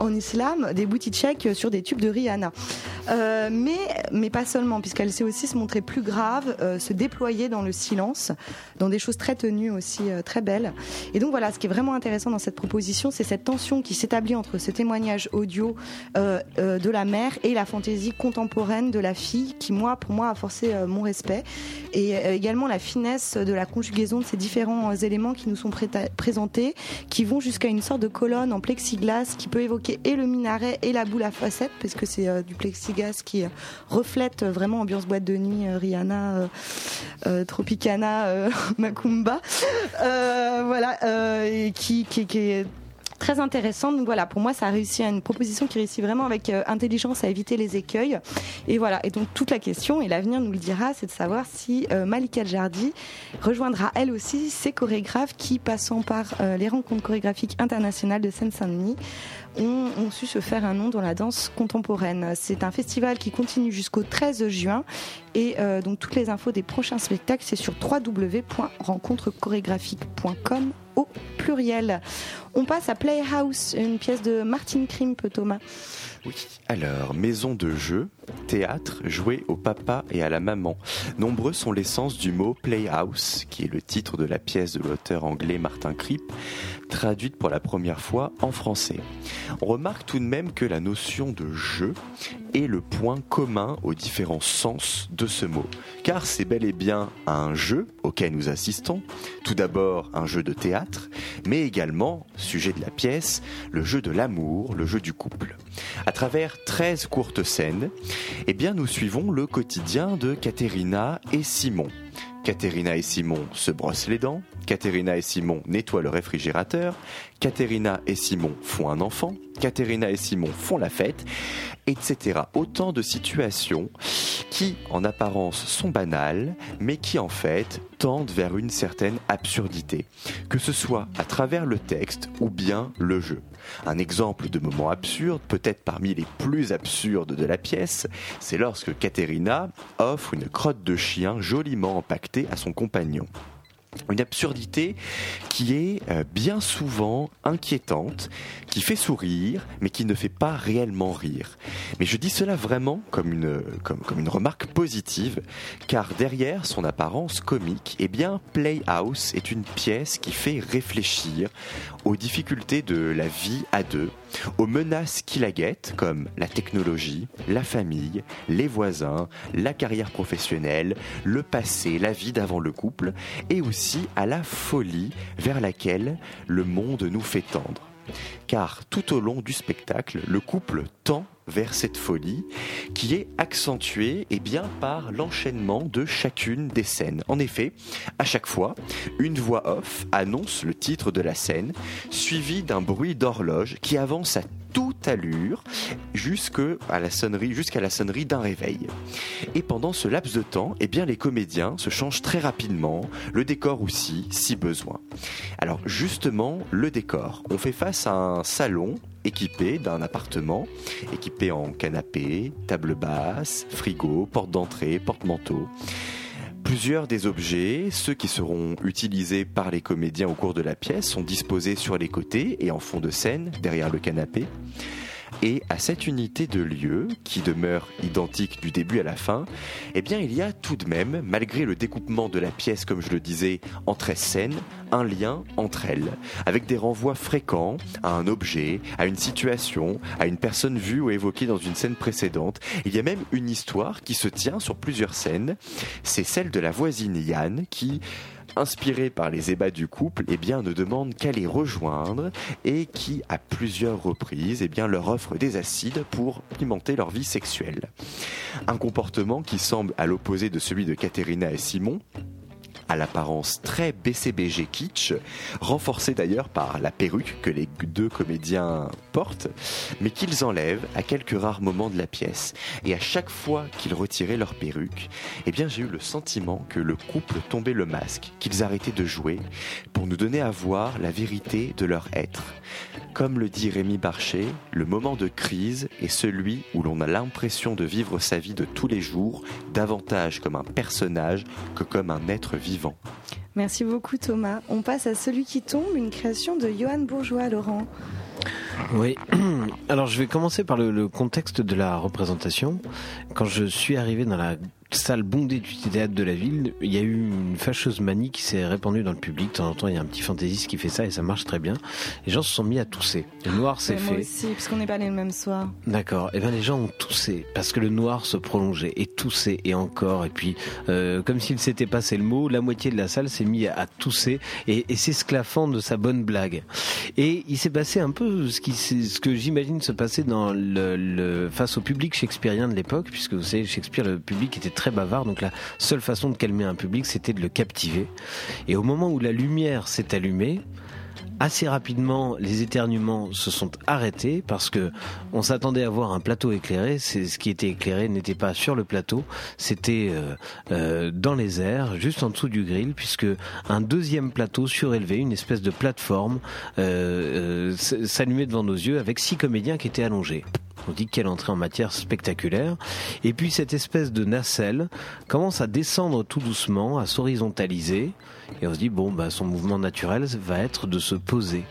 en islam, des booty shakes sur des tubes de Rihanna. Euh, mais, mais pas seulement, puisqu'elle sait aussi se montrer plus grave, euh, se déployer dans le silence, dans des choses très tenues aussi, euh, très belles. Et donc voilà, ce qui est vraiment intéressant dans cette proposition, c'est cette tension qui s'établit entre ce témoignage audio euh, euh, de la mère et la fantaisie contemporaine de la fille, qui moi, pour moi, a forcé mon respect. Et également la finesse de la conjugaison de ces différents éléments qui nous sont présentés, qui vont jusqu'à une sorte de colonne en plexiglas qui peut évoquer et le minaret et la boule à facettes, parce que c'est euh, du plexiglas qui euh, reflète euh, vraiment ambiance boîte de nuit, Rihanna, Tropicana, Macumba, voilà, et qui, qui, qui est très intéressante. Donc voilà, pour moi, ça a réussi à une proposition qui réussit vraiment avec euh, intelligence à éviter les écueils. Et voilà. Et donc toute la question, et l'avenir nous le dira, c'est de savoir si euh, Malika Jardi rejoindra elle aussi ces chorégraphes qui, passant par euh, les rencontres chorégraphiques internationales de Seine-Saint-Denis, ont, ont su se faire un nom dans la danse contemporaine. C'est un festival qui continue jusqu'au 13 juin. Et donc toutes les infos des prochains spectacles, c'est sur www.rencontrechorégraphique.com au pluriel. On passe à Playhouse, une pièce de Martin Krimp, Thomas. Oui, alors, maison de jeu, théâtre, joué au papa et à la maman. Nombreux sont les sens du mot playhouse, qui est le titre de la pièce de l'auteur anglais Martin Kripp, traduite pour la première fois en français. On remarque tout de même que la notion de jeu est le point commun aux différents sens de ce mot, car c'est bel et bien un jeu auquel nous assistons, tout d'abord un jeu de théâtre, mais également, sujet de la pièce, le jeu de l'amour, le jeu du couple. À travers 13 courtes scènes, eh bien, nous suivons le quotidien de Katerina et Simon. Katerina et Simon se brossent les dents, Katerina et Simon nettoient le réfrigérateur, Katerina et Simon font un enfant, Katerina et Simon font la fête, etc. Autant de situations qui, en apparence, sont banales, mais qui, en fait, tendent vers une certaine absurdité, que ce soit à travers le texte ou bien le jeu. Un exemple de moment absurde, peut-être parmi les plus absurdes de la pièce, c'est lorsque Katerina offre une crotte de chien joliment empaquetée à son compagnon. Une absurdité qui est euh, bien souvent inquiétante, qui fait sourire, mais qui ne fait pas réellement rire. Mais je dis cela vraiment comme une, comme, comme une remarque positive, car derrière son apparence comique, eh bien, Playhouse est une pièce qui fait réfléchir aux difficultés de la vie à deux, aux menaces qui la guettent, comme la technologie, la famille, les voisins, la carrière professionnelle, le passé, la vie d'avant le couple, et aussi à la folie vers laquelle le monde nous fait tendre. Car tout au long du spectacle, le couple tend vers cette folie qui est accentuée et bien par l'enchaînement de chacune des scènes. En effet, à chaque fois, une voix off annonce le titre de la scène, suivi d'un bruit d'horloge qui avance à toute allure jusqu'à la sonnerie, jusqu'à la sonnerie d'un réveil. Et pendant ce laps de temps, eh bien, les comédiens se changent très rapidement, le décor aussi, si besoin. Alors, justement, le décor. On fait face à un salon équipé d'un appartement, équipé en canapé, table basse, frigo, porte d'entrée, porte-manteau. Plusieurs des objets, ceux qui seront utilisés par les comédiens au cours de la pièce, sont disposés sur les côtés et en fond de scène, derrière le canapé. Et à cette unité de lieu, qui demeure identique du début à la fin, eh bien il y a tout de même, malgré le découpement de la pièce, comme je le disais, en 13 scènes, un lien entre elles, avec des renvois fréquents à un objet, à une situation, à une personne vue ou évoquée dans une scène précédente. Il y a même une histoire qui se tient sur plusieurs scènes. C'est celle de la voisine Yann qui inspiré par les ébats du couple, eh bien, ne demande qu'à les rejoindre et qui, à plusieurs reprises, eh leur offre des acides pour pimenter leur vie sexuelle. Un comportement qui semble à l'opposé de celui de Katerina et Simon, à l'apparence très BCBG kitsch, renforcée d'ailleurs par la perruque que les deux comédiens portent, mais qu'ils enlèvent à quelques rares moments de la pièce. Et à chaque fois qu'ils retiraient leur perruque, eh bien j'ai eu le sentiment que le couple tombait le masque, qu'ils arrêtaient de jouer, pour nous donner à voir la vérité de leur être. Comme le dit Rémi Barcher, le moment de crise est celui où l'on a l'impression de vivre sa vie de tous les jours davantage comme un personnage que comme un être vivant Merci beaucoup Thomas. On passe à Celui qui tombe, une création de Johan Bourgeois, Laurent. Oui, alors je vais commencer par le, le, contexte de la représentation. Quand je suis arrivé dans la salle bondée du théâtre de la ville, il y a eu une fâcheuse manie qui s'est répandue dans le public. De temps en temps, il y a un petit fantaisiste qui fait ça et ça marche très bien. Les gens se sont mis à tousser. Le noir s'est fait. Moi aussi, puisqu'on n'est pas allé le même soir. D'accord. Et eh bien les gens ont toussé parce que le noir se prolongeait et toussait et encore. Et puis, euh, comme s'il s'était passé le mot, la moitié de la salle s'est mis à, tousser et, et s'esclaffant de sa bonne blague. Et il s'est passé un peu ce, qui, ce que j'imagine se passer dans le, le, face au public shakespearien de l'époque, puisque vous savez, Shakespeare, le public était très bavard, donc la seule façon de calmer un public, c'était de le captiver. Et au moment où la lumière s'est allumée, assez rapidement, les éternuements se sont arrêtés parce que on s'attendait à voir un plateau éclairé. C'est ce qui était éclairé n'était pas sur le plateau, c'était euh, euh, dans les airs, juste en dessous du grill, puisque un deuxième plateau surélevé, une espèce de plateforme, euh, s'allumait devant nos yeux avec six comédiens qui étaient allongés. On dit quelle entrée en matière spectaculaire. Et puis cette espèce de nacelle commence à descendre tout doucement, à s'horizontaliser. Et on se dit, bon, bah, son mouvement naturel va être de se poser.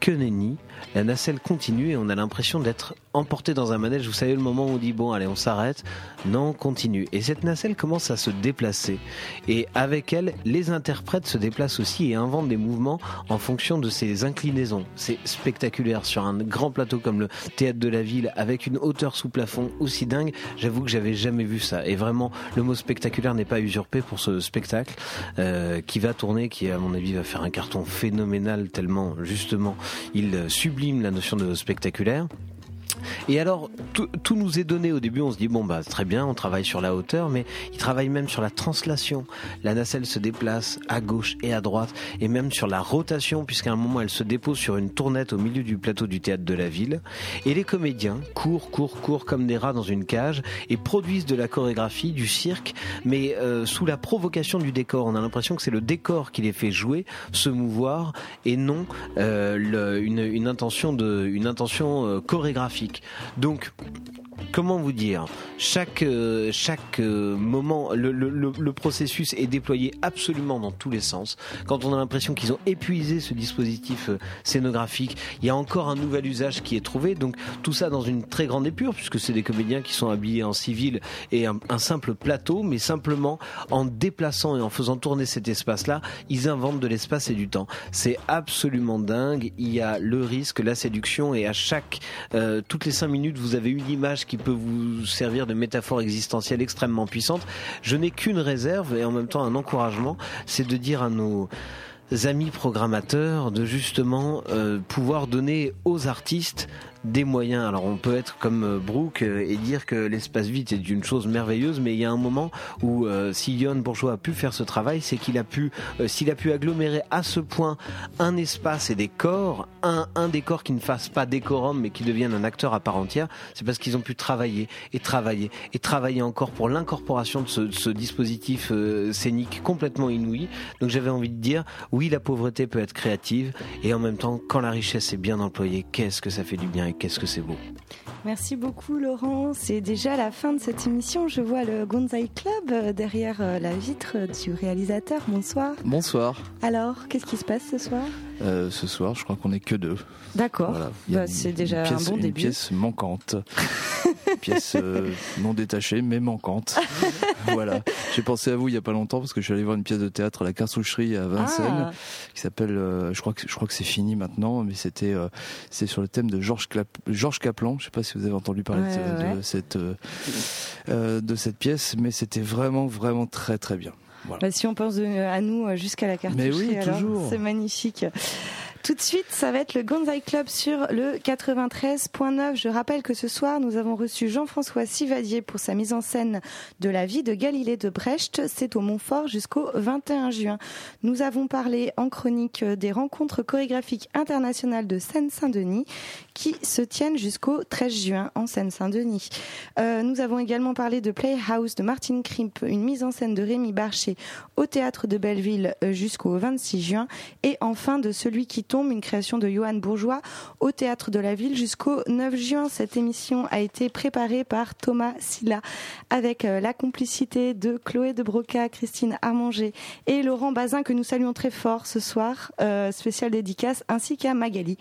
Que nenni, la nacelle continue et on a l'impression d'être emporté dans un manège. Vous savez le moment où on dit bon allez on s'arrête, non on continue. Et cette nacelle commence à se déplacer et avec elle les interprètes se déplacent aussi et inventent des mouvements en fonction de ces inclinaisons. C'est spectaculaire sur un grand plateau comme le théâtre de la ville avec une hauteur sous plafond aussi dingue. J'avoue que j'avais jamais vu ça et vraiment le mot spectaculaire n'est pas usurpé pour ce spectacle euh, qui va tourner, qui à mon avis va faire un carton phénoménal tellement justement il sublime la notion de spectaculaire. Et alors, tout, nous est donné au début, on se dit, bon, bah, très bien, on travaille sur la hauteur, mais il travaille même sur la translation. La nacelle se déplace à gauche et à droite, et même sur la rotation, puisqu'à un moment, elle se dépose sur une tournette au milieu du plateau du théâtre de la ville. Et les comédiens courent, courent, courent comme des rats dans une cage, et produisent de la chorégraphie, du cirque, mais euh, sous la provocation du décor. On a l'impression que c'est le décor qui les fait jouer, se mouvoir, et non euh, une, intention, de, une intention euh, chorégraphique. Donc, comment vous dire chaque euh, chaque euh, moment le, processus est déployé absolument dans tous les sens. Quand on a l'impression qu'ils ont épuisé ce dispositif euh, scénographique il y a encore un nouvel usage qui est trouvé. Donc tout ça dans une très grande épure puisque c'est des comédiens qui sont habillés en civil et un, un, simple plateau mais simplement en déplaçant et en faisant tourner cet espace là ils inventent de l'espace et du temps. C'est absolument dingue. Il y a le risque la séduction et à chaque toutes les cinq minutes vous avez une image qui peut vous servir de métaphore existentielle extrêmement puissante. Je n'ai qu'une réserve et en même temps un encouragement, c'est de dire à nos amis programmateurs de justement euh, pouvoir donner aux artistes des moyens. Alors on peut être comme euh, Brooke euh, et dire que l'espace vide est une chose merveilleuse, mais il y a un moment où euh, si Yon Bourgeois a pu faire ce travail, c'est qu'il a pu, s'il a pu agglomérer à ce point un espace et des corps, un, un décor qui ne fasse pas décorum, mais qui devienne un acteur à part entière, c'est parce qu'ils ont pu travailler et travailler et travailler encore pour l'incorporation de ce, ce dispositif scénique complètement inouï. Donc j'avais envie de dire, oui, la pauvreté peut être créative et en même temps, quand la richesse est bien employée, qu'est-ce que ça fait du bien qu'est-ce que c'est beau? Merci beaucoup Laurent. C'est déjà la fin de cette émission. Je vois le Gonzai Club euh, derrière euh, la vitre du réalisateur. Bonsoir. Bonsoir. Alors, qu'est-ce qui se passe ce soir? Euh, Ce soir, je crois qu'on n'est que deux. D'accord. Bah, c'est déjà un bon début. Une pièce manquante. une pièce non détachée mais manquante. voilà. J'ai pensé à vous il y a pas longtemps parce que je suis allé voir une pièce de théâtre à la Cartoucherie à Vincennes ah. qui s'appelle, je crois que je crois que c'est fini maintenant, mais c'était c'est sur le thème de Georges Georges Caplan. Je sais pas si vous avez entendu parler de, cette euh, euh, de cette pièce, mais c'était vraiment vraiment très très bien. Bah, si on pense à nous euh, jusqu'à la carte, oui. C'est magnifique. Tout de suite, ça va être le Gonzai Club sur le 93.9. Je rappelle que ce soir, nous avons reçu Jean-François Sivadier pour sa mise en scène de la vie de Galilée de Brecht. C'est au Montfort jusqu'au 21 juin. Nous avons parlé en chronique des rencontres chorégraphiques internationales de Seine-Saint-Denis qui se tiennent jusqu'au 13 juin en Seine-Saint-Denis. Euh, nous avons également parlé de Playhouse de Martin Krimp, une mise en scène de Rémi Barcher au théâtre de Belleville euh, jusqu'au 26 juin. Et enfin de Celui qui une création de Johan Bourgeois au théâtre de la ville jusqu'au 9 juin. Cette émission a été préparée par Thomas Silla avec euh, la complicité de Chloé de Broca, Christine Armanger et Laurent Bazin que nous saluons très fort ce soir, euh, spécial dédicace, ainsi qu'à Magali.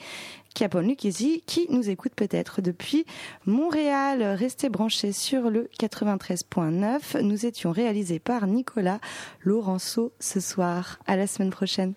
Capone Lucchesi qui nous écoute peut-être depuis Montréal. Restez branchés sur le 93.9. Nous étions réalisés par Nicolas Laurenceau ce soir. À la semaine prochaine.